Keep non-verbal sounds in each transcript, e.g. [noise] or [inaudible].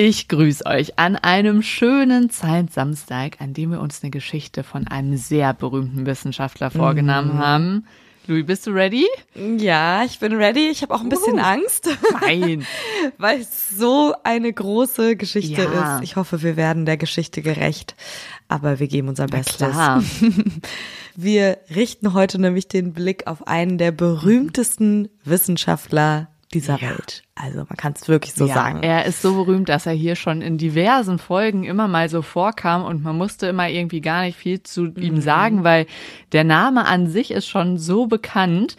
Ich grüße euch an einem schönen Zeitsamstag, an dem wir uns eine Geschichte von einem sehr berühmten Wissenschaftler vorgenommen Mhm. haben. Louis, bist du ready? Ja, ich bin ready. Ich habe auch ein bisschen Uh. Angst, Nein. [laughs] weil es so eine große Geschichte Ja. ist. Ich hoffe, wir werden der Geschichte gerecht, aber wir geben unser Bestes. Klar. [laughs] Wir richten heute nämlich den Blick auf einen der berühmtesten Wissenschaftler dieser Ja. Welt. Also man kann es wirklich so ja, sagen. Er ist so berühmt, dass er hier schon in diversen Folgen immer mal so vorkam und man musste immer irgendwie gar nicht viel zu Mhm. ihm sagen, weil der Name an sich ist schon so bekannt.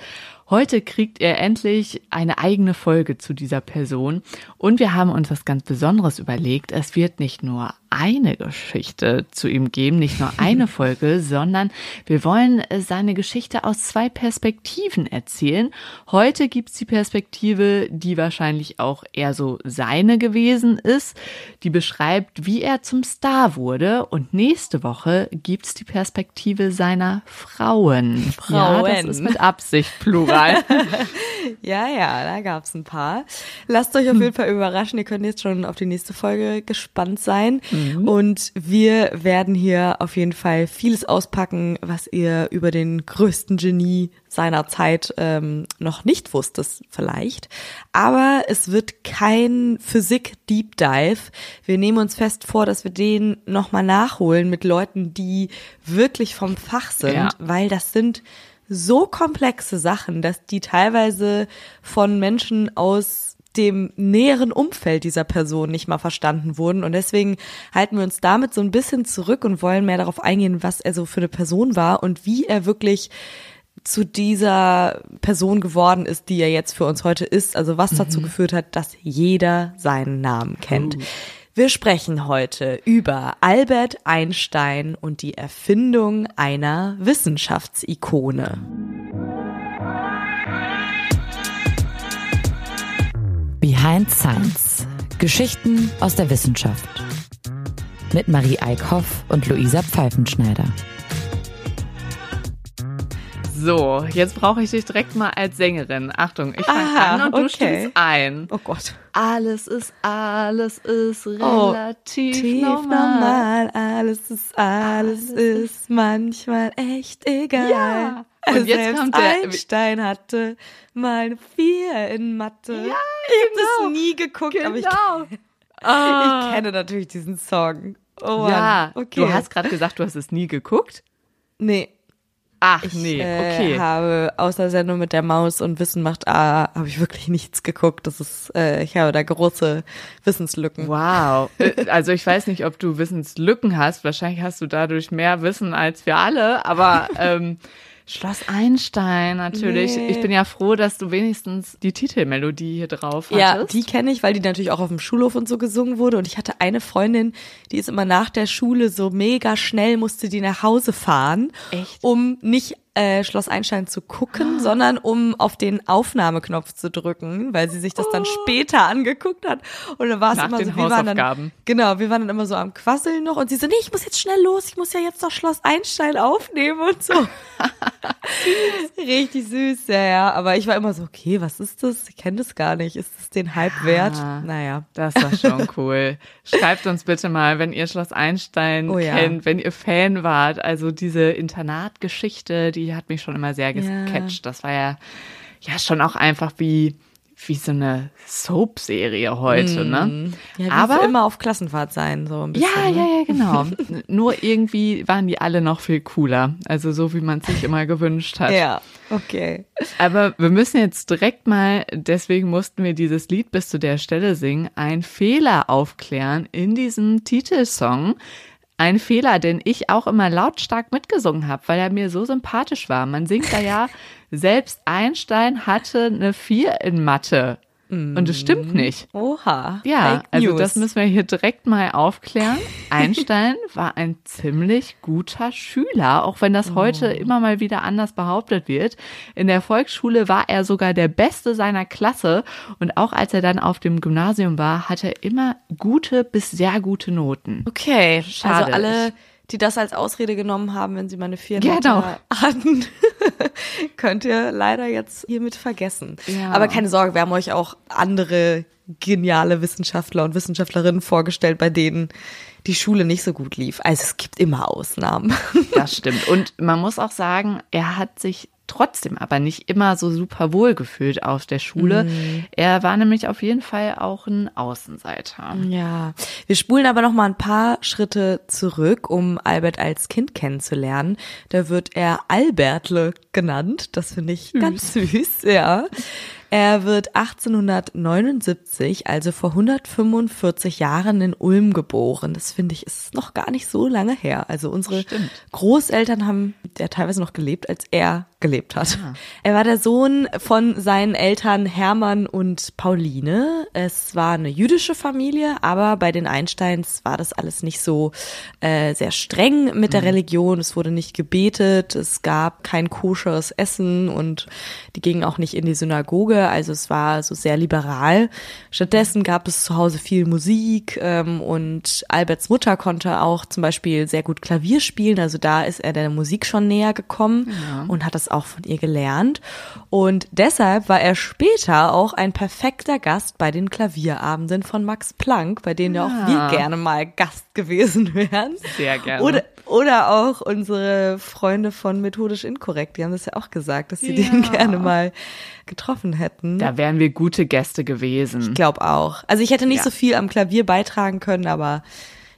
Heute kriegt er endlich eine eigene Folge zu dieser Person und wir haben uns was ganz Besonderes überlegt. Es wird nicht nur eine Geschichte zu ihm geben, nicht nur eine [laughs] Folge, sondern wir wollen äh, seine Geschichte aus zwei Perspektiven erzählen. Heute gibt's die Perspektive, die wahrscheinlich auch eher so seine gewesen ist, die beschreibt, wie er zum Star wurde. Und nächste Woche gibt's die Perspektive seiner Frauen. Ja, das Frauen. ist mit Absicht plural. [laughs] [laughs] Ja, ja, da gab's ein paar. Lasst euch auf jeden Fall überraschen. Ihr könnt jetzt schon auf die nächste Folge gespannt sein. Und wir werden hier auf jeden Fall vieles auspacken, was ihr über den größten Genie seiner Zeit ähm, noch nicht wusstet, vielleicht. Aber es wird kein Physik-Deep Dive. Wir nehmen uns fest vor, dass wir den nochmal nachholen mit Leuten, die wirklich vom Fach sind, Ja. weil das sind so komplexe Sachen, dass die teilweise von Menschen aus dem näheren Umfeld dieser Person nicht mal verstanden wurden. Und deswegen halten wir uns damit so ein bisschen zurück und wollen mehr darauf eingehen, was er so für eine Person war und wie er wirklich zu dieser Person geworden ist, die er jetzt für uns heute ist. Also was dazu geführt hat, dass jeder seinen Namen kennt. Wir sprechen heute über Albert Einstein und die Erfindung einer Wissenschaftsikone. Behind Science. Geschichten aus der Wissenschaft. Mit Marie Eickhoff und Luisa Pfeifenschneider. So, jetzt brauche ich dich direkt mal als Sängerin. Achtung, ich fange Ah, an und du okay. stimmst ein. Oh Gott. Alles ist, alles ist Oh, relativ Tief normal. normal, alles ist, alles ist manchmal echt egal. Ja. Und Und jetzt Selbst kommt der- Einstein hatte mal Vier in Mathe. Ja, ich habe genau. das nie geguckt, aber ich, Genau. [laughs] ich kenne natürlich diesen Song. Oh Mann. ja, okay. du hast gerade gesagt, du hast es nie geguckt. nee, Ach ich nee, äh, okay. habe außer Sendung mit der Maus und Wissen macht A, habe ich wirklich nichts geguckt. Das ist, äh, ich habe da große Wissenslücken. Wow. [laughs] Äh, Also ich weiß nicht, ob du Wissenslücken hast. Wahrscheinlich hast du dadurch mehr Wissen als wir alle. Aber [laughs] ähm, Schloss Einstein natürlich. Nee. Ich bin ja froh, dass du wenigstens die Titelmelodie hier drauf hattest. Ja, die kenne ich, weil die natürlich auch auf dem Schulhof und so gesungen wurde. Und ich hatte eine Freundin, die ist immer nach der Schule so mega schnell, musste die nach Hause fahren, Echt? um nicht äh, Schloss Einstein zu gucken, sondern um auf den Aufnahmeknopf zu drücken, weil sie sich das dann später angeguckt hat. Und dann war es immer so, wir waren dann, genau, wir waren dann immer so am Quasseln noch und sie so, nee, ich muss jetzt schnell los, ich muss ja jetzt noch Schloss Einstein aufnehmen und so. [laughs] Richtig süß, ja, ja. Aber ich war immer so, okay, was ist das? Ich kenne das gar nicht. Ist das den Hype wert? Naja. Das war schon [laughs] cool. Schreibt uns bitte mal, wenn ihr Schloss Einstein Oh ja. kennt, wenn ihr Fan wart. Also diese Internatgeschichte, die hat mich schon immer sehr Ja. gecatcht. Das war ja, ja schon auch einfach wie, wie so eine Soap-Serie heute, ne? Mhm. Ja, Aber immer auf Klassenfahrt sein, so ein bisschen. Ja, ne? ja, ja, genau. [laughs] Nur irgendwie waren die alle noch viel cooler. Also so, wie man es sich immer gewünscht hat. Ja, okay. Aber wir müssen jetzt direkt mal, deswegen mussten wir dieses Lied bis zu der Stelle singen, einen Fehler aufklären in diesem Titelsong. Ein Fehler, den ich auch immer lautstark mitgesungen habe, weil er mir so sympathisch war. Man singt da ja, selbst Einstein hatte eine Vier in Mathe. Und es stimmt nicht. Oha. Ja, also das müssen wir hier direkt mal aufklären. [laughs] Einstein war ein ziemlich guter Schüler, auch wenn das heute immer mal wieder anders behauptet wird. In der Volksschule war er sogar der Beste seiner Klasse und auch als er dann auf dem Gymnasium war, hatte er immer gute bis sehr gute Noten. Okay, Schade. also alle die das als Ausrede genommen haben, wenn sie meine viereinhalb Genau. Hatten, [laughs] könnt ihr leider jetzt hiermit vergessen. Ja. Aber keine Sorge, wir haben euch auch andere geniale Wissenschaftler und Wissenschaftlerinnen vorgestellt, bei denen die Schule nicht so gut lief. Also es gibt immer Ausnahmen. Das stimmt. Und man muss auch sagen, er hat sich trotzdem aber nicht immer so super wohl gefühlt auf der Schule. Er war nämlich auf jeden Fall auch ein Außenseiter. Ja, wir spulen aber noch mal ein paar Schritte zurück, um Albert als Kind kennenzulernen. Da wird er Albertle genannt. Das finde ich ganz süß, ja. Er wird 1879, also vor 145 Jahren in Ulm geboren. Das finde ich ist noch gar nicht so lange her. Also unsere Stimmt. Großeltern haben ja teilweise noch gelebt, als er gelebt hat. Er war der Sohn von seinen Eltern Hermann und Pauline. Es war eine jüdische Familie, aber bei den Einsteins war das alles nicht so äh, sehr streng mit der Religion. Es wurde nicht gebetet, es gab kein koscheres Essen und die gingen auch nicht in die Synagoge. Also es war so sehr liberal. Stattdessen gab es zu Hause viel Musik ähm, und Alberts Mutter konnte auch zum Beispiel sehr gut Klavier spielen. Also da ist er der Musik schon näher gekommen und hat das auch von ihr gelernt. Und deshalb war er später auch ein perfekter Gast bei den Klavierabenden von Max Planck, bei denen ja auch wir Ah. gerne mal Gast gewesen wären. Sehr gerne. Oder, oder auch unsere Freunde von Methodisch Inkorrekt, die haben das ja auch gesagt, dass sie Ja. den gerne mal getroffen hätten. Da wären wir gute Gäste gewesen. Ich glaube auch. Also ich hätte nicht Ja. so viel am Klavier beitragen können, aber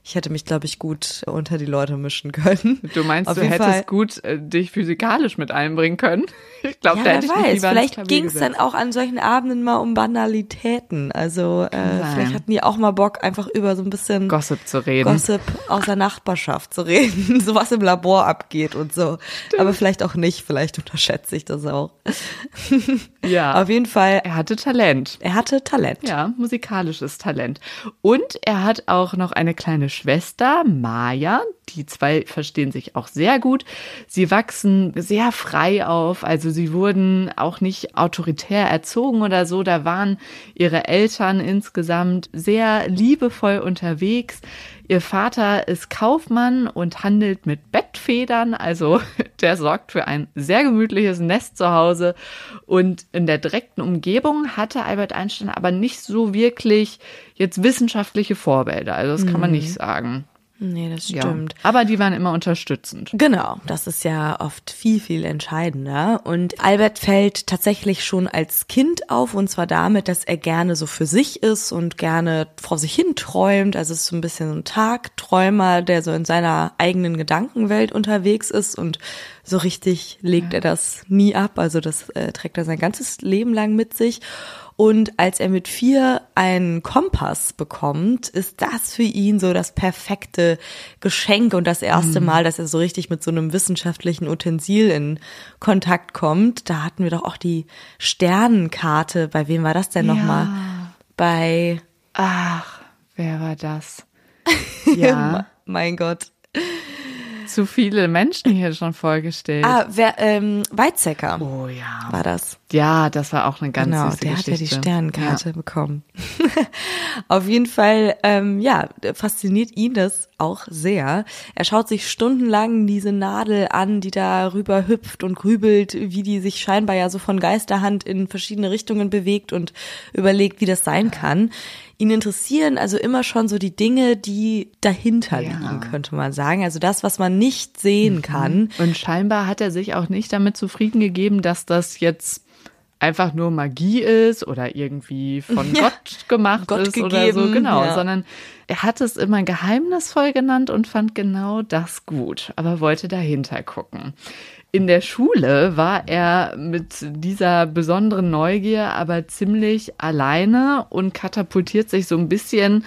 ich hätte mich, glaube ich, gut unter die Leute mischen können. Du meinst, Auf du hättest Fall. gut äh, dich physikalisch mit einbringen können? [laughs] Ich glaube, Ja, da hätte ich weiß. lieber Vielleicht ging es dann auch an solchen Abenden mal um Banalitäten. Also äh, sein. vielleicht hatten die auch mal Bock, einfach über so ein bisschen Gossip zu reden. Gossip aus der Nachbarschaft zu reden, [laughs] so was im Labor abgeht und so. Aber vielleicht auch nicht, vielleicht unterschätze ich das auch. [laughs] Ja. Auf jeden Fall, Er hatte Talent. er hatte Talent. Ja, musikalisches Talent. Und er hat auch noch eine kleine Schwester, Maya. Die zwei verstehen sich auch sehr gut. Sie wachsen sehr frei auf. Also sie wurden auch nicht autoritär erzogen oder so. Da waren ihre Eltern insgesamt sehr liebevoll unterwegs. Ihr Vater ist Kaufmann und handelt mit Bettfedern, also [laughs] der sorgt für ein sehr gemütliches Nest zu Hause. Und in der direkten Umgebung hatte Albert Einstein aber nicht so wirklich jetzt wissenschaftliche Vorbilder. Also das kann man nicht sagen. Nee, das Ja. stimmt. Aber die waren immer unterstützend. Genau, das ist ja oft viel, viel entscheidender. Und Albert fällt tatsächlich schon als Kind auf, und zwar damit, dass er gerne so für sich ist und gerne vor sich hin träumt. Also es ist so ein bisschen so ein Tagträumer, der so in seiner eigenen Gedankenwelt unterwegs ist und so richtig legt er das nie ab. Also das äh, trägt er sein ganzes Leben lang mit sich. Und als er mit vier einen Kompass bekommt, ist das für ihn so das perfekte Geschenk und das erste Mal, dass er so richtig mit so einem wissenschaftlichen Utensil in Kontakt kommt. Da hatten wir doch auch die Sternenkarte. Bei wem war das denn nochmal? Bei, Ach, wer war das? [laughs] Ja, mein Gott. Zu viele Menschen hier schon vorgestellt. Ah, wer, ähm, Weizsäcker oh ja. war das. Ja, das war auch eine ganz Genau, süße der hat ja die Sternenkarte bekommen. [laughs] Auf jeden Fall, ähm, ja, fasziniert ihn das auch sehr. Er schaut sich stundenlang diese Nadel an, die da rüber hüpft und grübelt, wie die sich scheinbar ja so von Geisterhand in verschiedene Richtungen bewegt und überlegt, wie das sein kann. Ihn interessieren also immer schon so die Dinge, die dahinter Ja. Mhm. liegen, könnte man sagen. Also das, was man nicht sehen kann. Und scheinbar hat er sich auch nicht damit zufrieden gegeben, dass das jetzt einfach nur Magie ist oder irgendwie von [laughs] Ja, Gott gemacht Gott ist oder so, gegeben, genau, ja. sondern er hat es immer geheimnisvoll genannt und fand genau das gut, aber wollte dahinter gucken. In der Schule war er mit dieser besonderen Neugier aber ziemlich alleine und katapultiert sich so ein bisschen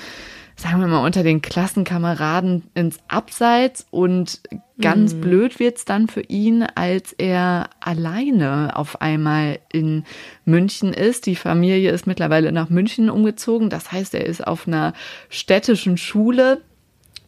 sagen wir mal, unter den Klassenkameraden ins Abseits und ganz blöd wird's dann für ihn, als er alleine auf einmal in München ist. Die Familie ist mittlerweile nach München umgezogen. Das heißt, er ist auf einer städtischen Schule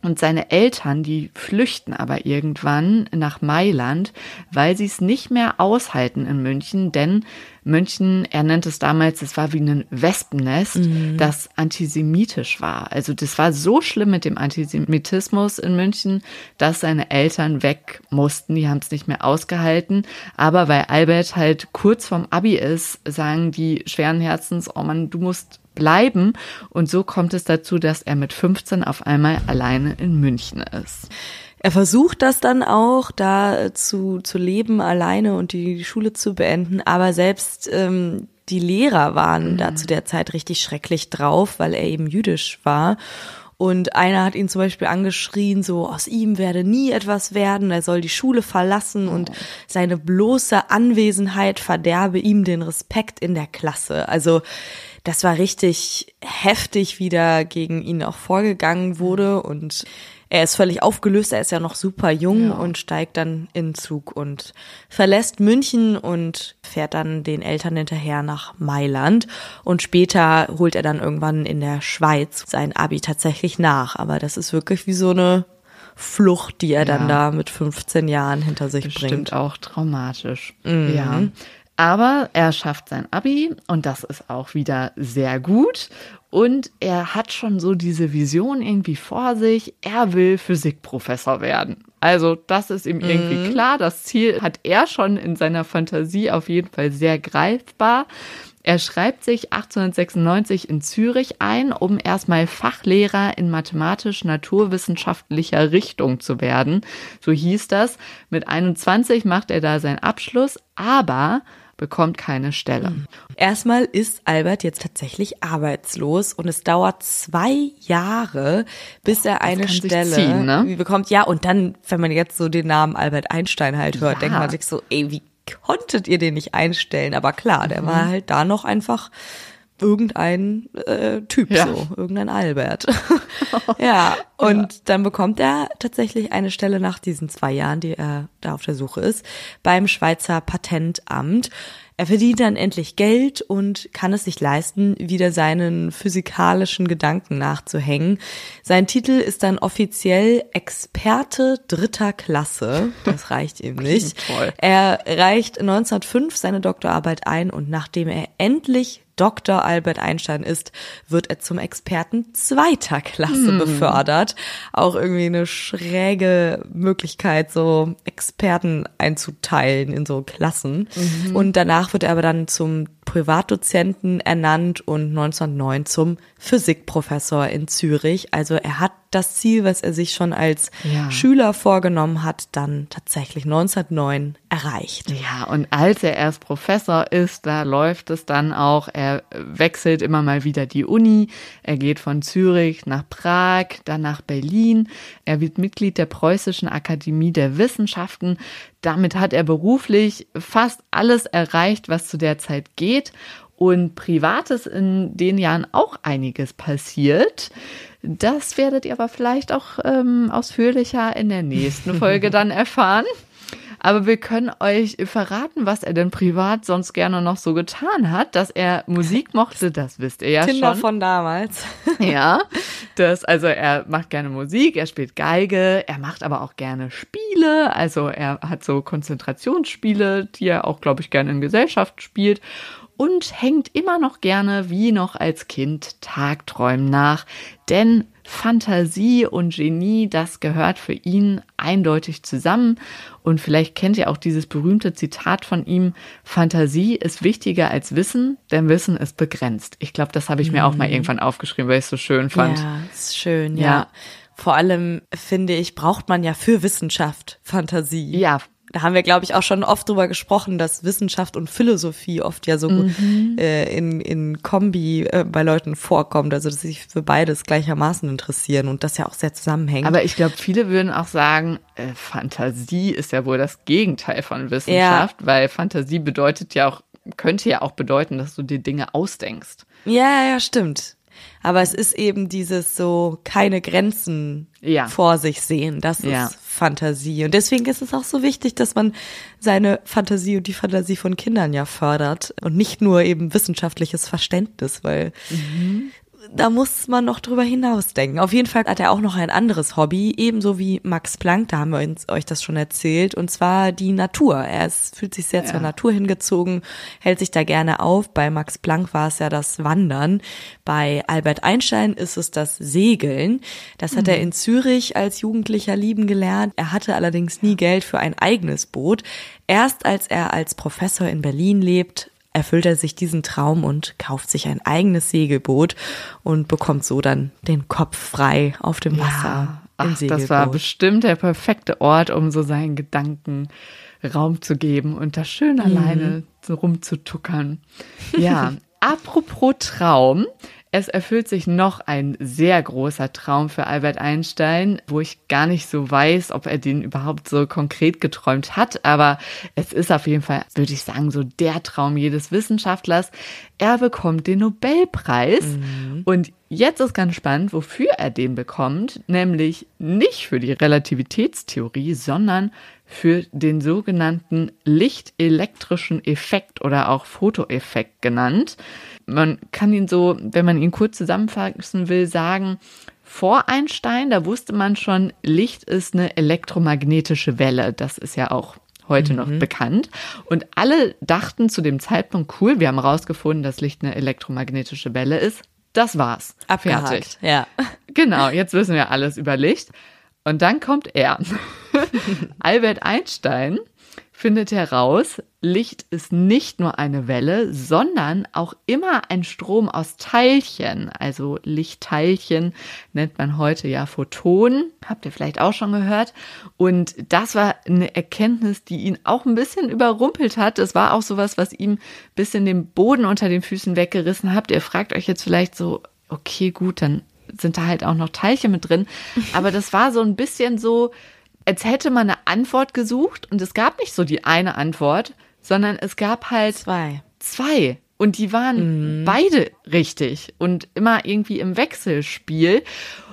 Und seine Eltern, die flüchten aber irgendwann nach Mailand, weil sie es nicht mehr aushalten in München, denn München, er nennt es damals, es war wie ein Wespennest, mhm. das antisemitisch war. Also das war so schlimm mit dem Antisemitismus in München, dass seine Eltern weg mussten. Die haben es nicht mehr ausgehalten. Aber weil Albert halt kurz vorm Abi ist, sagen die schweren Herzens, oh Mann, du musst bleiben. Und so kommt es dazu, dass er mit 15 auf einmal alleine in München ist. Er versucht das dann auch, da zu, zu leben alleine und die Schule zu beenden, aber selbst ähm, die Lehrer waren mhm. da zu der Zeit richtig schrecklich drauf, weil er eben jüdisch war. Und einer hat ihn zum Beispiel angeschrien, so aus ihm werde nie etwas werden, er soll die Schule verlassen und seine bloße Anwesenheit verderbe ihm den Respekt in der Klasse. Also das war richtig heftig, wie da gegen ihn auch vorgegangen wurde und er ist völlig aufgelöst, er ist ja noch super jung ja. und steigt dann in Zug und verlässt München und fährt dann den Eltern hinterher nach Mailand und später holt er dann irgendwann in der Schweiz sein Abi tatsächlich nach, aber das ist wirklich wie so eine Flucht, die er ja. dann da mit 15 Jahren hinter sich Bestimmt bringt. auch traumatisch. Mhm. Ja. Aber er schafft sein Abi und das ist auch wieder sehr gut. Und er hat schon so diese Vision irgendwie vor sich. Er will Physikprofessor werden. Also das ist ihm irgendwie mhm. klar. Das Ziel hat er schon in seiner Fantasie auf jeden Fall sehr greifbar. Er schreibt sich 1896 in Zürich ein, um erstmal Fachlehrer in mathematisch-naturwissenschaftlicher Richtung zu werden. So hieß das. Mit 21 macht er da seinen Abschluss, aber bekommt keine Stelle. Mhm. Erstmal ist Albert jetzt tatsächlich arbeitslos und es dauert zwei Jahre, bis er eine Stelle ziehen, ne? bekommt. Ja, und dann, wenn man jetzt so den Namen Albert Einstein halt hört, ja. denkt man sich so, ey, wie konntet ihr den nicht einstellen? Aber klar, der mhm. war halt da noch einfach irgendein äh, Typ ja. so, irgendein Albert. [laughs] [laughs] ja, und ja. dann bekommt er tatsächlich eine Stelle nach diesen zwei Jahren, die er da auf der Suche ist, beim Schweizer Patentamt. Er verdient dann endlich Geld und kann es sich leisten, wieder seinen physikalischen Gedanken nachzuhängen. Sein Titel ist dann offiziell Experte dritter Klasse. Das [laughs] reicht ihm nicht. Er reicht 1905 seine Doktorarbeit ein und nachdem er endlich Dr. Albert Einstein ist, wird er zum Experten zweiter Klasse hm. befördert. Auch irgendwie eine schräge Möglichkeit, so Experten einzuteilen in so Klassen. Mhm. Und danach wird er aber dann zum Privatdozenten ernannt und 1909 zum Physikprofessor in Zürich. Also er hat das Ziel, was er sich schon als ja. Schüler vorgenommen hat, dann tatsächlich 1909 erreicht. Ja, und als er erst Professor ist, da läuft es dann auch. Er wechselt immer mal wieder die Uni. Er geht von Zürich nach Prag, dann nach Berlin. Er wird Mitglied der Preußischen Akademie der Wissenschaften. Damit hat er beruflich fast alles erreicht, was zu der Zeit geht und Privates in den Jahren auch einiges passiert. Das werdet ihr aber vielleicht auch ähm, ausführlicher in der nächsten [laughs] Folge dann erfahren. Aber wir können euch verraten, was er denn privat sonst gerne noch so getan hat. Dass er Musik mochte, das wisst ihr ja Kinder schon. von damals. [laughs] ja, [laughs] das, also er macht gerne Musik, er spielt Geige, er macht aber auch gerne Spiele. Also er hat so Konzentrationsspiele, die er auch, glaube ich, gerne in Gesellschaft spielt und hängt immer noch gerne wie noch als Kind Tagträumen nach, denn Fantasie und Genie, das gehört für ihn eindeutig zusammen. Und vielleicht kennt ihr auch dieses berühmte Zitat von ihm, Fantasie ist wichtiger als Wissen, denn Wissen ist begrenzt. Ich glaube, das habe ich mir auch mal mhm. irgendwann aufgeschrieben, weil ich es so schön fand. Ja, ist schön, ja. ja. Vor allem finde ich, braucht man ja für Wissenschaft Fantasie. Ja, da haben wir, glaube ich, auch schon oft drüber gesprochen, dass Wissenschaft und Philosophie oft ja so mhm. äh, in, in Kombi äh, bei Leuten vorkommt, also dass sie sich für beides gleichermaßen interessieren und das ja auch sehr zusammenhängt. Aber ich glaube, viele würden auch sagen, äh, Fantasie ist ja wohl das Gegenteil von Wissenschaft, ja. weil Fantasie bedeutet ja auch, könnte ja auch bedeuten, dass du dir Dinge ausdenkst. Ja, ja, stimmt. Aber es ist eben dieses so keine Grenzen ja. vor sich sehen. Das ja. Fantasie. Und deswegen ist es auch so wichtig, dass man seine Fantasie und die Fantasie von Kindern ja fördert und nicht nur eben wissenschaftliches Verständnis, weil mhm. Da muss man noch drüber hinausdenken. Auf jeden Fall hat er auch noch ein anderes Hobby, ebenso wie Max Planck, da haben wir uns, euch das schon erzählt, und zwar die Natur. Er ist, fühlt sich sehr ja. zur Natur hingezogen, hält sich da gerne auf. Bei Max Planck war es ja das Wandern. Bei Albert Einstein ist es das Segeln. Das hat mhm. er in Zürich als Jugendlicher lieben gelernt. Er hatte allerdings nie Geld für ein eigenes Boot. Erst als er als Professor in Berlin lebt, erfüllt er sich diesen Traum und kauft sich ein eigenes Segelboot und bekommt so dann den Kopf frei auf dem Wasser. Ja. Ach, das war bestimmt der perfekte Ort, um so seinen Gedanken Raum zu geben und da schön mhm. alleine so rumzutuckern. Ja, [laughs] apropos Traum. Es erfüllt sich noch ein sehr großer Traum für Albert Einstein, wo ich gar nicht so weiß, ob er den überhaupt so konkret geträumt hat, aber es ist auf jeden Fall, würde ich sagen, so der Traum jedes Wissenschaftlers. Er bekommt den Nobelpreis mhm. und jetzt ist ganz spannend, wofür er den bekommt, nämlich nicht für die Relativitätstheorie, sondern für den sogenannten lichtelektrischen Effekt oder auch Fotoeffekt genannt man kann ihn so, wenn man ihn kurz zusammenfassen will, sagen, vor Einstein, da wusste man schon, Licht ist eine elektromagnetische Welle. Das ist ja auch heute mhm. noch bekannt. Und alle dachten zu dem Zeitpunkt, cool, wir haben herausgefunden, dass Licht eine elektromagnetische Welle ist. Das war's. Abgehakt. Fertig. Ja. [laughs] Genau, jetzt wissen wir alles über Licht. Und dann kommt er. [laughs] Albert Einstein findet heraus, Licht ist nicht nur eine Welle, sondern auch immer ein Strom aus Teilchen. Also Lichtteilchen nennt man heute ja Photonen. Habt ihr vielleicht auch schon gehört. Und das war eine Erkenntnis, die ihn auch ein bisschen überrumpelt hat. Es war auch sowas, was ihm bis in den Boden unter den Füßen weggerissen hat. Ihr fragt euch jetzt vielleicht so, okay, gut, dann sind da halt auch noch Teilchen mit drin. Aber das war so ein bisschen so, als hätte man eine Antwort gesucht und es gab nicht so die eine Antwort, sondern es gab halt zwei. Zwei. Und die waren mhm. beide richtig und immer irgendwie im Wechselspiel.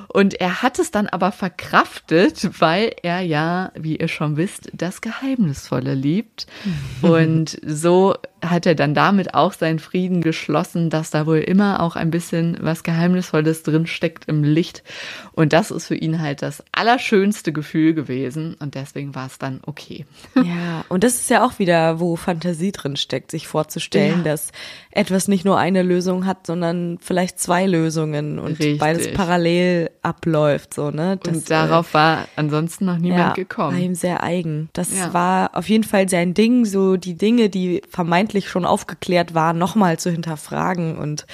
Und er hat es dann aber verkraftet, weil er ja, wie ihr schon wisst, das Geheimnisvolle liebt. [laughs] Und so hat er dann damit auch seinen Frieden geschlossen, dass da wohl immer auch ein bisschen was Geheimnisvolles drin steckt im Licht. Und das ist für ihn halt das allerschönste Gefühl gewesen. Und deswegen war es dann okay. [laughs] Ja, und das ist ja auch wieder, wo Fantasie drin steckt, sich vorzustellen, ja. dass etwas nicht nur eine Lösung hat, sondern vielleicht zwei Lösungen und Richtig. beides parallel abläuft, so, ne? Das, und darauf äh, war ansonsten noch niemand ja, gekommen. War ihm sehr eigen. Das ja. war auf jeden Fall sein Ding, so die Dinge, die vermeintlich vermeintlich schon aufgeklärt war, nochmal zu hinterfragen und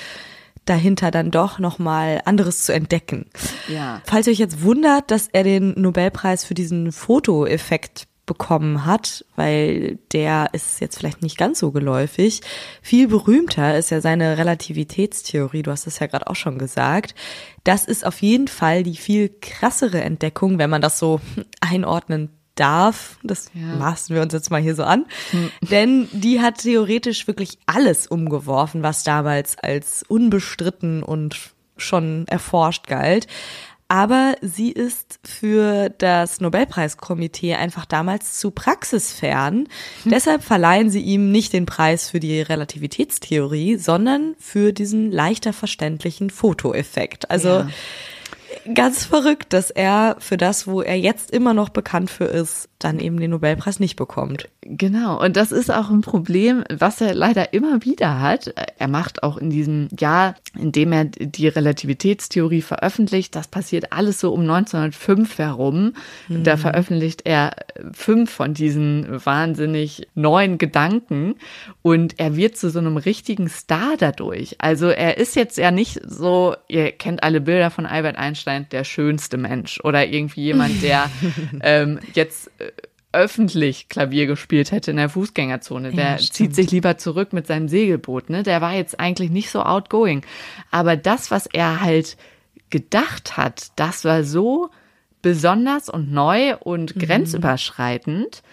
dahinter dann doch nochmal anderes zu entdecken. Ja. Falls ihr euch jetzt wundert, dass er den Nobelpreis für diesen Fotoeffekt bekommen hat, weil der ist jetzt vielleicht nicht ganz so geläufig. Viel berühmter ist ja seine Relativitätstheorie, du hast es ja gerade auch schon gesagt. Das ist auf jeden Fall die viel krassere Entdeckung, wenn man das so [laughs] einordnen darf. Das ja. maßen wir uns jetzt mal hier so an. Hm. Denn die hat theoretisch wirklich alles umgeworfen, was damals als unbestritten und schon erforscht galt. Aber sie ist für das Nobelpreiskomitee einfach damals zu praxisfern. Hm. Deshalb verleihen sie ihm nicht den Preis für die Relativitätstheorie, sondern für diesen leichter verständlichen Fotoeffekt. Also ja ganz verrückt, dass er für das, wo er jetzt immer noch bekannt für ist, dann eben den Nobelpreis nicht bekommt. Genau, und das ist auch ein Problem, was er leider immer wieder hat. Er macht auch in diesem Jahr, in dem er die Relativitätstheorie veröffentlicht, das passiert alles so um 1905 herum. Mhm. Da veröffentlicht er fünf von diesen wahnsinnig neuen Gedanken und er wird zu so einem richtigen Star dadurch. Also er ist jetzt ja nicht so, ihr kennt alle Bilder von Albert Einstein, der schönste Mensch oder irgendwie jemand, der [laughs] ähm, jetzt äh, öffentlich Klavier gespielt hätte in der Fußgängerzone. Der ja, zieht sich lieber zurück mit seinem Segelboot. Ne? Der war jetzt eigentlich nicht so outgoing. Aber das, was er halt gedacht hat, das war so besonders und neu und mhm. grenzüberschreitend,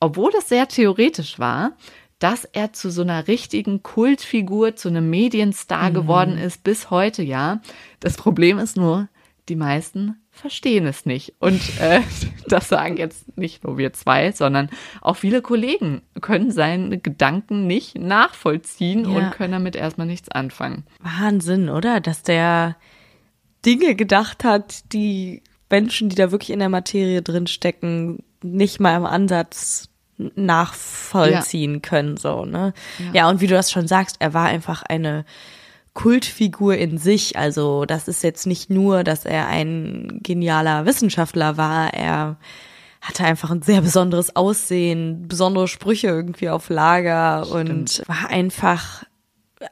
obwohl das sehr theoretisch war, dass er zu so einer richtigen Kultfigur, zu einem Medienstar mhm. geworden ist, bis heute ja. Das Problem ist nur, die meisten verstehen es nicht. Und äh, [laughs] das sagen jetzt nicht nur wir zwei, sondern auch viele Kollegen können seine Gedanken nicht nachvollziehen Ja. und können damit erstmal nichts anfangen. Wahnsinn, oder? Dass der Dinge gedacht hat, die Menschen, die da wirklich in der Materie drin stecken, nicht mal im Ansatz nachvollziehen können, so, ne? Ja. und wie du das schon sagst, er war einfach eine Kultfigur in sich. Also, das ist jetzt nicht nur, dass er ein genialer Wissenschaftler war, er hatte einfach ein sehr besonderes Aussehen, besondere Sprüche irgendwie auf Lager und war einfach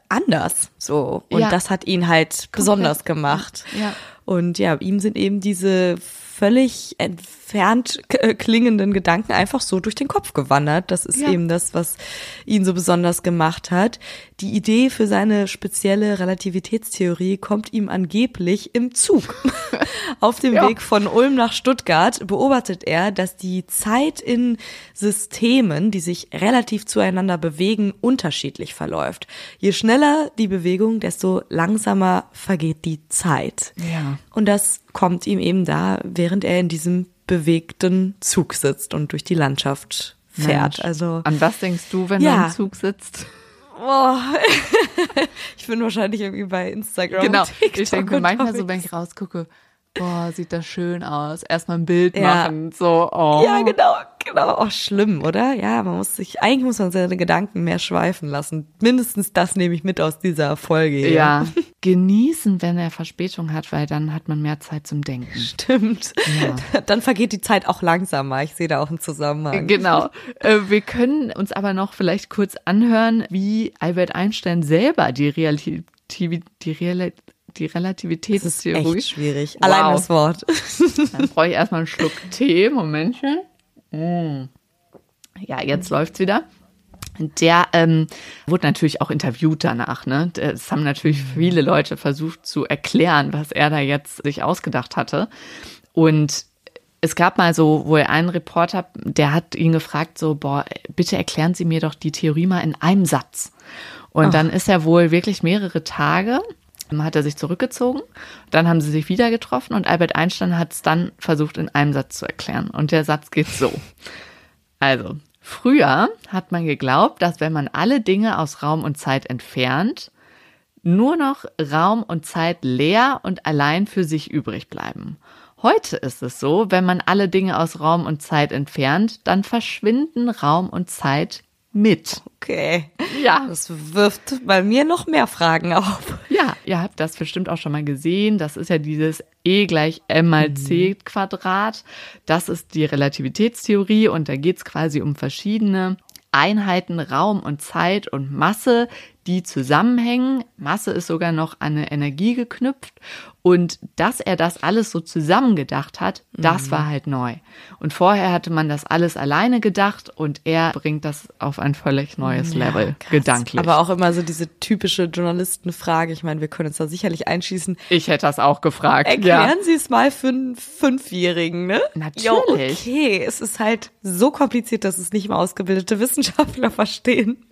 anders so und Ja. das hat ihn halt besonders gemacht. Ja. Und ja, ihm sind eben diese völlig entfernt k- klingenden Gedanken einfach so durch den Kopf gewandert. Das ist Ja. eben das, was ihn so besonders gemacht hat. Die Idee für seine spezielle Relativitätstheorie kommt ihm angeblich im Zug. [laughs] Auf dem Ja. Weg von Ulm nach Stuttgart beobachtet er, dass die Zeit in Systemen, die sich relativ zueinander bewegen, unterschiedlich verläuft. Je schneller die Bewegung, desto langsamer vergeht die Zeit. Ja. Und das kommt ihm eben da, während er in diesem bewegten Zug sitzt und durch die Landschaft fährt. Mensch. Also An was denkst du, wenn Ja. du im Zug sitzt? oh, [laughs] ich bin wahrscheinlich irgendwie bei Instagram. Genau. TikTok Ich denke manchmal so, wenn ich rausgucke, boah, sieht das schön aus. Erstmal ein Bild Ja. machen. So, oh. Ja, genau, genau. Oh, schlimm, oder? Ja, man muss sich, eigentlich muss man seine Gedanken mehr schweifen lassen. Mindestens das nehme ich mit aus dieser Folge. hier. Ja. [laughs] Genießen, wenn er Verspätung hat, weil dann hat man mehr Zeit zum Denken. Stimmt. [laughs] Dann vergeht die Zeit auch langsamer. Ich sehe da auch einen Zusammenhang. Genau. Äh, Wir können uns aber noch vielleicht kurz anhören, wie Albert Einstein selber die Relativ die, Real die Das ist Relativitätstheorie. echt schwierig. Wow. Allein das Wort. [laughs] Dann brauche ich erstmal einen Schluck Tee. Momentchen. Mm. Ja, jetzt läuft's wieder. Der ähm, wurde natürlich auch interviewt danach. Ne? Es haben natürlich viele Leute versucht zu erklären, was er da jetzt sich ausgedacht hatte. Und es gab mal so wohl einen Reporter, der hat ihn gefragt, so, boah, bitte erklären Sie mir doch die Theorie mal in einem Satz. Und dann ist er wohl wirklich mehrere Tage, hat er sich zurückgezogen, dann haben sie sich wieder getroffen und Albert Einstein hat es dann versucht in einem Satz zu erklären. Und der Satz geht so. Also, früher hat man geglaubt, dass wenn man alle Dinge aus Raum und Zeit entfernt, nur noch Raum und Zeit leer und allein für sich übrig bleiben. Heute ist es so, wenn man alle Dinge aus Raum und Zeit entfernt, dann verschwinden Raum und Zeit mit. Okay. Ja. Das wirft bei mir noch mehr Fragen auf. Ja, ihr habt das bestimmt auch schon mal gesehen. Das ist ja dieses E gleich M mal C Quadrat. Das ist die Relativitätstheorie und da geht's quasi um verschiedene Einheiten Raum und Zeit und Masse, die zusammenhängen. Masse ist sogar noch an eine Energie geknüpft. Und dass er das alles so zusammengedacht hat, das war halt neu. Und vorher hatte man das alles alleine gedacht und er bringt das auf ein völlig neues Level, krass. gedanklich. Aber auch immer so diese typische Journalistenfrage. Ich meine, wir können uns da sicherlich einschießen. ich hätte das auch gefragt. Erklären Sie es mal für einen Fünfjährigen, ne? Natürlich. Jo, okay, es ist halt so kompliziert, dass es nicht mal ausgebildete Wissenschaftler [laughs] verstehen.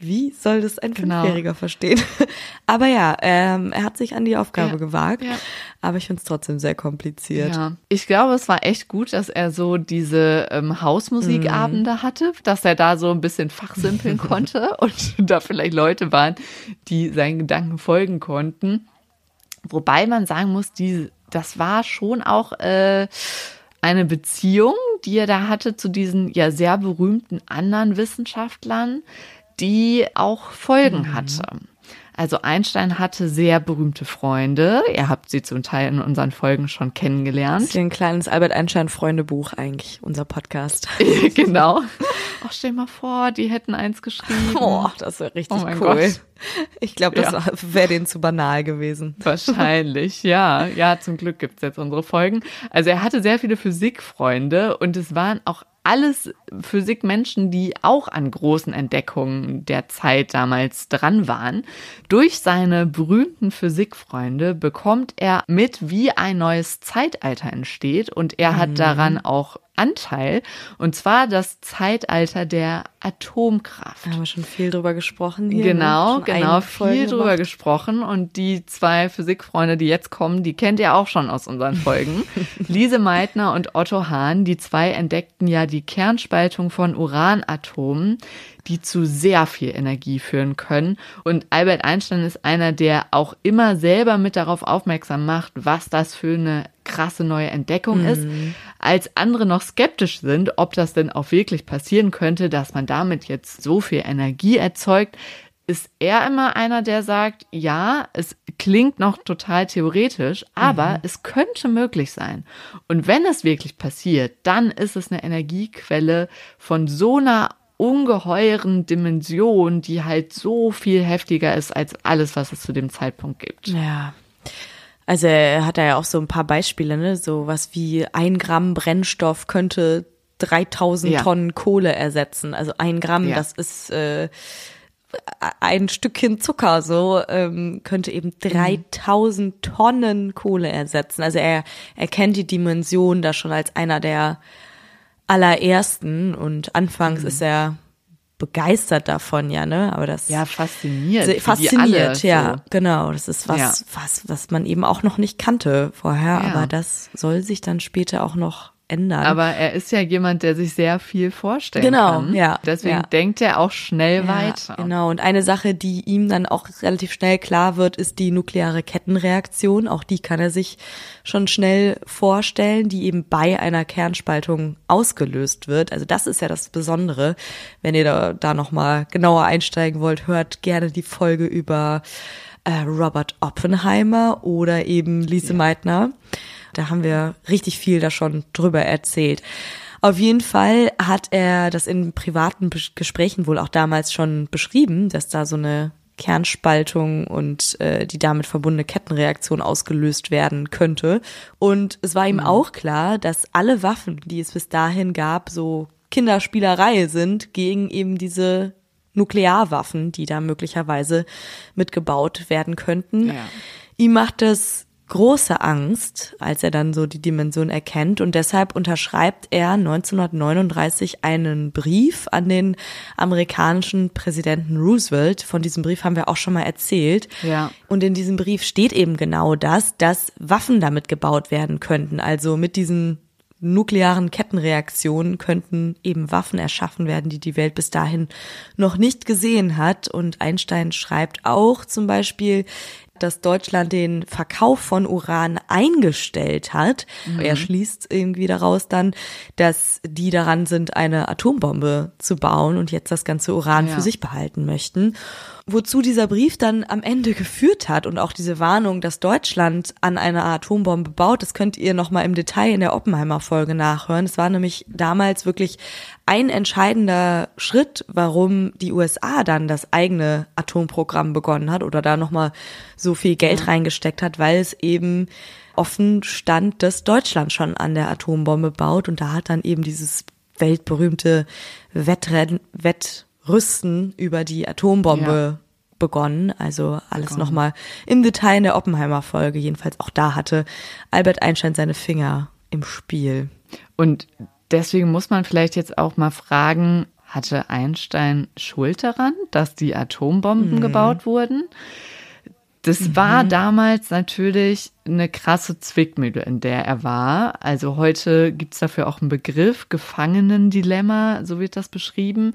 Wie soll das ein Genau. Fünfjähriger verstehen? [laughs] Aber ja, ähm, er hat sich an die Aufgabe Ja, gewagt. ja. Aber ich finde es trotzdem sehr kompliziert. Ja, ich glaube, es war echt gut, dass er so diese ähm, Hausmusikabende hatte, dass er da so ein bisschen fachsimpeln [laughs] konnte und [laughs] da vielleicht Leute waren, die seinen Gedanken folgen konnten. Wobei man sagen muss, die, das war schon auch äh, eine Beziehung, die er da hatte zu diesen ja sehr berühmten anderen Wissenschaftlern, die auch Folgen hatte. Also Einstein hatte sehr berühmte Freunde. Ihr habt sie zum Teil in unseren Folgen schon Das kennengelernt. ist ja ein kleines Albert Einstein Freundebuch eigentlich, unser Podcast. [laughs] genau. [laughs] Oh, stell mal vor, die hätten eins geschrieben. Oh, das wäre richtig Oh mein cool. Gott. Ich glaube, das Ja. wäre denen zu banal gewesen. [laughs] Wahrscheinlich, ja. Ja, zum Glück gibt's jetzt unsere Folgen. Also er hatte sehr viele Physikfreunde und es waren auch alles Physikmenschen, die auch an großen Entdeckungen der Zeit damals dran waren. Durch seine berühmten Physikfreunde bekommt er mit, wie ein neues Zeitalter entsteht und er hat daran auch Anteil. Und zwar das Zeitalter der Atomkraft. Da haben wir schon viel drüber gesprochen. Hier, genau, ne? genau, viel drüber gemacht. gesprochen. Und die zwei Physikfreunde, die jetzt kommen, die kennt ihr auch schon aus unseren Folgen. [laughs] Lise Meitner und Otto Hahn, die zwei entdeckten ja die Kernspaltung von Uranatomen die zu sehr viel Energie führen können. Und Albert Einstein ist einer, der auch immer selber mit darauf aufmerksam macht, was das für eine krasse neue Entdeckung mhm. ist, als andere noch skeptisch sind, ob das denn auch wirklich passieren könnte, dass man damit jetzt so viel Energie erzeugt, ist er immer einer, der sagt, ja, es klingt noch total theoretisch, aber mhm. es könnte möglich sein. Und wenn es wirklich passiert, dann ist es eine Energiequelle von so einer ungeheuren Dimension, die halt so viel heftiger ist als alles, was es zu dem Zeitpunkt gibt. Ja. Also er hat ja auch so ein paar Beispiele, ne? So was wie ein Gramm Brennstoff könnte 3000 ja. Tonnen Kohle ersetzen. Also ein Gramm, ja. das ist äh, ein Stückchen Zucker, so ähm, könnte eben 3000 mhm. Tonnen Kohle ersetzen. Also er, er kennt die Dimension da schon als einer der allerersten und anfangs mhm. ist er begeistert davon, ja, ne? Aber das ja fasziniert, fasziniert, alle, ja, so. genau. Das ist was, ja. was, was man eben auch noch nicht kannte vorher, ja. aber das soll sich dann später auch noch ändern. Aber er ist ja jemand, der sich sehr viel vorstellen genau, kann. Genau, ja. Deswegen ja. denkt er auch schnell ja, weiter. Genau. Und eine Sache, die ihm dann auch relativ schnell klar wird, ist die nukleare Kettenreaktion. Auch die kann er sich schon schnell vorstellen, die eben bei einer Kernspaltung ausgelöst wird. Also das ist ja das Besondere. Wenn ihr da, da nochmal genauer einsteigen wollt, hört gerne die Folge über äh, Robert Oppenheimer oder eben Lise ja. Meitner. Da haben wir richtig viel da schon drüber erzählt. Auf jeden Fall hat er das in privaten Gesprächen wohl auch damals schon beschrieben, dass da so eine Kernspaltung und äh, die damit verbundene Kettenreaktion ausgelöst werden könnte. Und es war ihm mhm. auch klar, dass alle Waffen, die es bis dahin gab, so Kinderspielerei sind gegen eben diese Nuklearwaffen, die da möglicherweise mitgebaut werden könnten. Ja. Ihm macht das große Angst, als er dann so die Dimension erkennt und deshalb unterschreibt er 1939 einen Brief an den amerikanischen Präsidenten Roosevelt. Von diesem Brief haben wir auch schon mal erzählt. Ja. Und in diesem Brief steht eben genau das, dass Waffen damit gebaut werden könnten. Also mit diesen nuklearen Kettenreaktionen könnten eben Waffen erschaffen werden, die die Welt bis dahin noch nicht gesehen hat. Und Einstein schreibt auch zum Beispiel, dass Deutschland den Verkauf von Uran eingestellt hat. Mhm. Er schließt irgendwie daraus dann, dass die daran sind, eine Atombombe zu bauen und jetzt das ganze Uran ja. für sich behalten möchten. Wozu dieser Brief dann am Ende geführt hat und auch diese Warnung, dass Deutschland an einer Atombombe baut, das könnt ihr nochmal im Detail in der Oppenheimer Folge nachhören. Es war nämlich damals wirklich ein entscheidender Schritt, warum die USA dann das eigene Atomprogramm begonnen hat oder da nochmal so viel Geld reingesteckt hat, weil es eben offen stand, dass Deutschland schon an der Atombombe baut und da hat dann eben dieses weltberühmte Wettrennen, Wett Rüsten über die Atombombe ja. begonnen. Also alles nochmal im Detail in der Oppenheimer-Folge. Jedenfalls auch da hatte Albert Einstein seine Finger im Spiel. Und deswegen muss man vielleicht jetzt auch mal fragen, hatte Einstein Schuld daran, dass die Atombomben mhm. gebaut wurden? Das mhm. war damals natürlich eine krasse Zwickmühle, in der er war. Also heute gibt's dafür auch einen Begriff, Gefangenendilemma, so wird das beschrieben.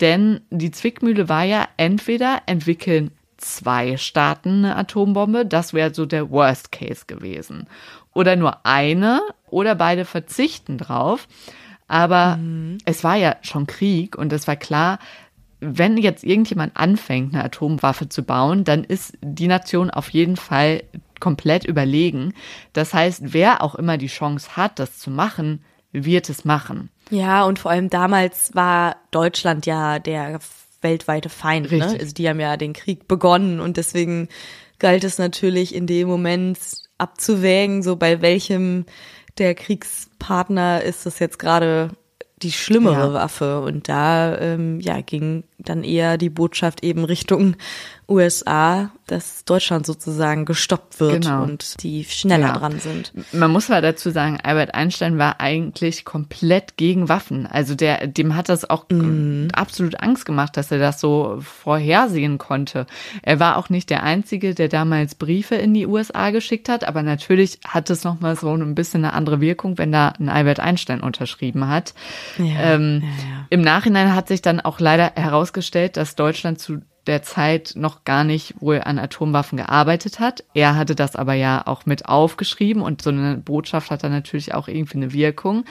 Denn die Zwickmühle war ja entweder entwickeln zwei Staaten eine Atombombe, das wäre so der Worst Case gewesen. Oder nur eine oder beide verzichten drauf. Aber mhm. es war ja schon Krieg und es war klar, wenn jetzt irgendjemand anfängt, eine Atomwaffe zu bauen, dann ist die Nation auf jeden Fall komplett überlegen. Das heißt, wer auch immer die Chance hat, das zu machen, wird es machen. Ja, und vor allem damals war Deutschland ja der weltweite Feind. Ne? Also die haben ja den Krieg begonnen und deswegen galt es natürlich in dem Moment abzuwägen, so bei welchem der Kriegspartner ist das jetzt gerade die schlimmere ja. Waffe. Und da ähm, ja, ging dann eher die Botschaft eben Richtung USA, dass Deutschland sozusagen gestoppt wird Genau. und die schneller Ja. dran sind. Man muss mal dazu sagen, Albert Einstein war eigentlich komplett gegen Waffen. Also der, dem hat das auch absolut Angst gemacht, dass er das so vorhersehen konnte. Er war auch nicht der Einzige, der damals Briefe in die USA geschickt hat, aber natürlich hat es nochmal so ein bisschen eine andere Wirkung, wenn da ein Albert Einstein unterschrieben hat. Ja, ähm, ja. Im Nachhinein hat sich dann auch leider herausgestellt, dass Deutschland zu der Zeit noch gar nicht wohl an Atomwaffen gearbeitet hat. Er hatte das aber ja auch mit aufgeschrieben und so eine Botschaft hat dann natürlich auch irgendwie eine Wirkung.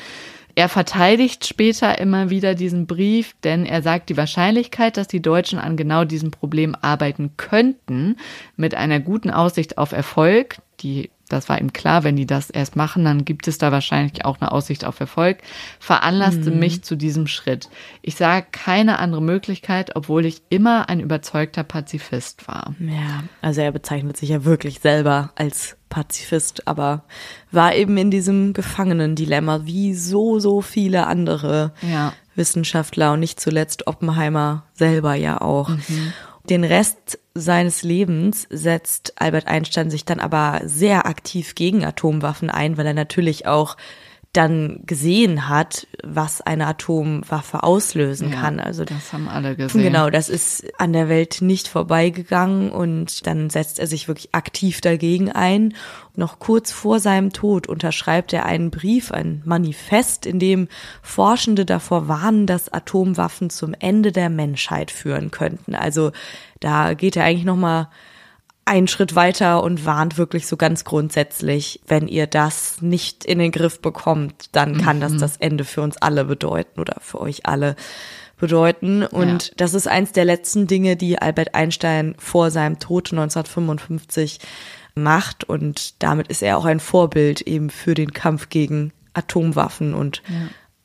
Er verteidigt später immer wieder diesen Brief, denn er sagt, die Wahrscheinlichkeit, dass die Deutschen an genau diesem Problem arbeiten könnten, mit einer guten Aussicht auf Erfolg, die das war ihm klar, wenn die das erst machen, dann gibt es da wahrscheinlich auch eine Aussicht auf Erfolg, veranlasste mich zu diesem Schritt. Ich sah keine andere Möglichkeit, obwohl ich immer ein überzeugter Pazifist war. Ja, also er bezeichnet sich ja wirklich selber als Pazifist, aber war eben in diesem Gefangenen-Dilemma wie so, so viele andere Ja. Wissenschaftler und nicht zuletzt Oppenheimer selber ja auch. Den Rest seines Lebens setzt Albert Einstein sich dann aber sehr aktiv gegen Atomwaffen ein, weil er natürlich auch dann gesehen hat, was eine Atomwaffe auslösen Ja, kann. Also das haben alle gesehen. Genau, das ist an der Welt nicht vorbeigegangen und dann setzt er sich wirklich aktiv dagegen ein. Noch kurz vor seinem Tod unterschreibt er einen Brief, ein Manifest, in dem Forschende davor warnen, dass Atomwaffen zum Ende der Menschheit führen könnten. Also da geht er eigentlich noch mal einen Schritt weiter und warnt wirklich so ganz grundsätzlich, wenn ihr das nicht in den Griff bekommt, dann kann das das Ende für uns alle bedeuten oder für euch alle bedeuten. Und Ja. das ist eins der letzten Dinge, die Albert Einstein vor seinem Tod 1955 macht. Und damit ist er auch ein Vorbild eben für den Kampf gegen Atomwaffen. Und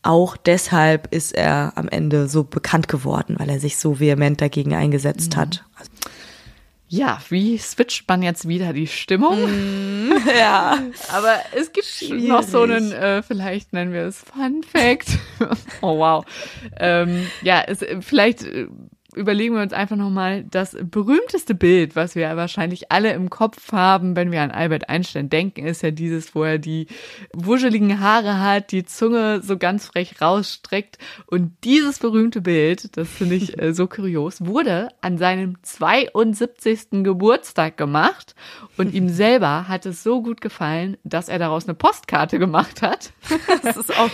auch deshalb ist er am Ende so bekannt geworden, weil er sich so vehement dagegen eingesetzt hat. Ja, wie switcht man jetzt wieder die Stimmung? [laughs] Ja. Aber es gibt noch so einen, äh, vielleicht nennen wir es Fun Fact. [laughs] oh wow. Ähm, ja, es, vielleicht äh, überlegen wir uns einfach nochmal das berühmteste Bild, was wir wahrscheinlich alle im Kopf haben, wenn wir an Albert Einstein denken, ist ja dieses, wo er die wuscheligen Haare hat, die Zunge so ganz frech rausstreckt. Und dieses berühmte Bild, das finde ich äh, so kurios, wurde an seinem 72. Geburtstag gemacht und ihm [laughs] selber hat es so gut gefallen, dass er daraus eine Postkarte gemacht hat. [laughs] Das ist auch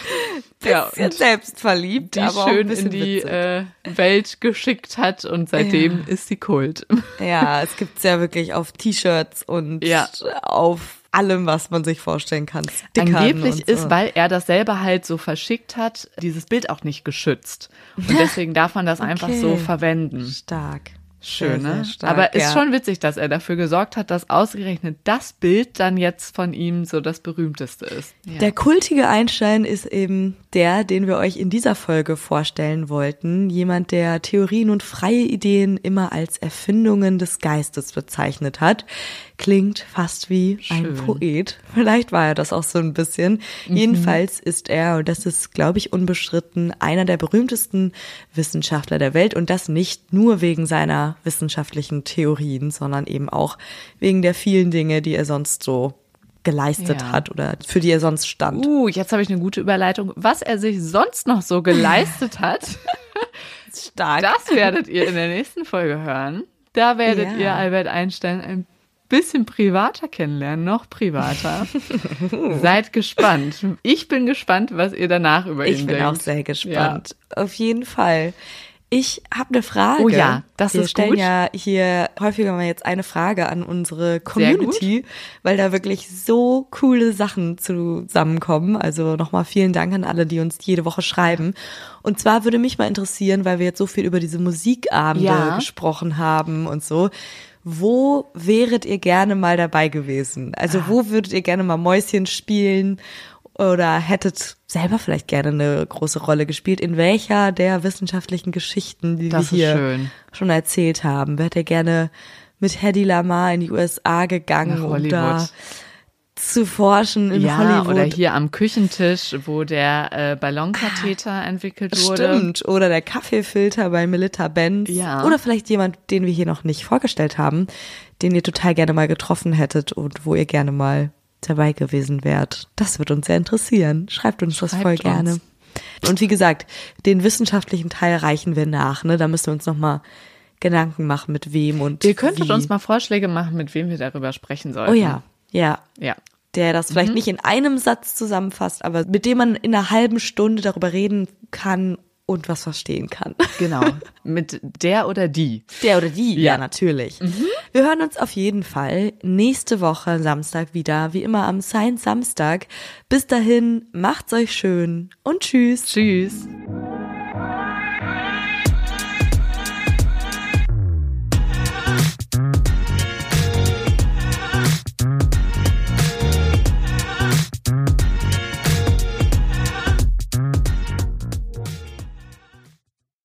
ein Ja, selbstverliebt, die aber schön in die äh, Welt geschickt hat und seitdem ist sie Kult. [laughs] Ja, es gibt's ja wirklich auf T-Shirts und Ja. auf allem, was man sich vorstellen kann. Stickern Angeblich so. ist, weil er das selber halt so verschickt hat, dieses Bild auch nicht geschützt. Und [laughs] deswegen darf man das einfach so Okay. verwenden. stark. Schön, Sehr, ne? sehr stark, Aber ist ja. schon witzig, dass er dafür gesorgt hat, dass ausgerechnet das Bild dann jetzt von ihm so das berühmteste ist. Ja. Der kultige Einstein ist eben der, den wir euch in dieser Folge vorstellen wollten. Jemand, der Theorien und freie Ideen immer als Erfindungen des Geistes bezeichnet hat. Klingt fast wie ein Schön. Poet. Vielleicht war er das auch so ein bisschen. Jedenfalls ist er, und das ist, glaube ich, unbestritten, einer der berühmtesten Wissenschaftler der Welt. Und das nicht nur wegen seiner wissenschaftlichen Theorien, sondern eben auch wegen der vielen Dinge, die er sonst so geleistet Ja. hat oder für die er sonst stand. Uh, jetzt habe ich eine gute Überleitung. Was er sich sonst noch so geleistet [laughs] hat, Stark. das werdet ihr in der nächsten Folge hören. Da werdet Ja. ihr Albert Einstein ein bisschen privater kennenlernen, noch privater. [laughs] Seid gespannt. Ich bin gespannt, was ihr danach über ihn ich bin denkt. auch sehr gespannt. Auf jeden Fall. Ich habe eine Frage. Oh ja, das Wir ist stellen gut. ja hier häufiger mal jetzt eine Frage an unsere Community, weil da wirklich so coole Sachen zusammenkommen. Also nochmal vielen Dank an alle, die uns jede Woche schreiben. Und zwar würde mich mal interessieren, weil wir jetzt so viel über diese Musikabende Ja. gesprochen haben und so. Wo wäret ihr gerne mal dabei gewesen? Also Ah. wo würdet ihr gerne mal Mäuschen spielen oder hättet selber vielleicht gerne eine große Rolle gespielt? In welcher der wissenschaftlichen Geschichten, die Das wir hier schön. schon erzählt haben? Wärt ihr gerne mit Hedy Lamar in die USA gegangen, um da zu forschen in ja, Hollywood. oder hier am Küchentisch, wo der äh, Ballonkatheter entwickelt wurde. Stimmt. Oder der Kaffeefilter bei Melita Benz. Ja. Oder vielleicht jemand, den wir hier noch nicht vorgestellt haben, den ihr total gerne mal getroffen hättet und wo ihr gerne mal dabei gewesen wärt. Das wird uns sehr interessieren. Schreibt uns das Schreibt voll uns. gerne. Und wie gesagt, den wissenschaftlichen Teil reichen wir nach. Ne? Da müssen wir uns noch mal Gedanken machen, mit wem und Ihr könntet wie. uns mal Vorschläge machen, mit wem wir darüber sprechen sollten. Oh ja, ja. Ja. Der das Mhm. vielleicht nicht in einem Satz zusammenfasst, aber mit dem man in einer halben Stunde darüber reden kann und was verstehen kann. Genau. [laughs] mit der oder die. Der oder die, ja, Ja. natürlich. Wir hören uns auf jeden Fall nächste Woche Samstag wieder, wie immer am Science Samstag. Bis dahin, macht's euch schön und tschüss. Tschüss.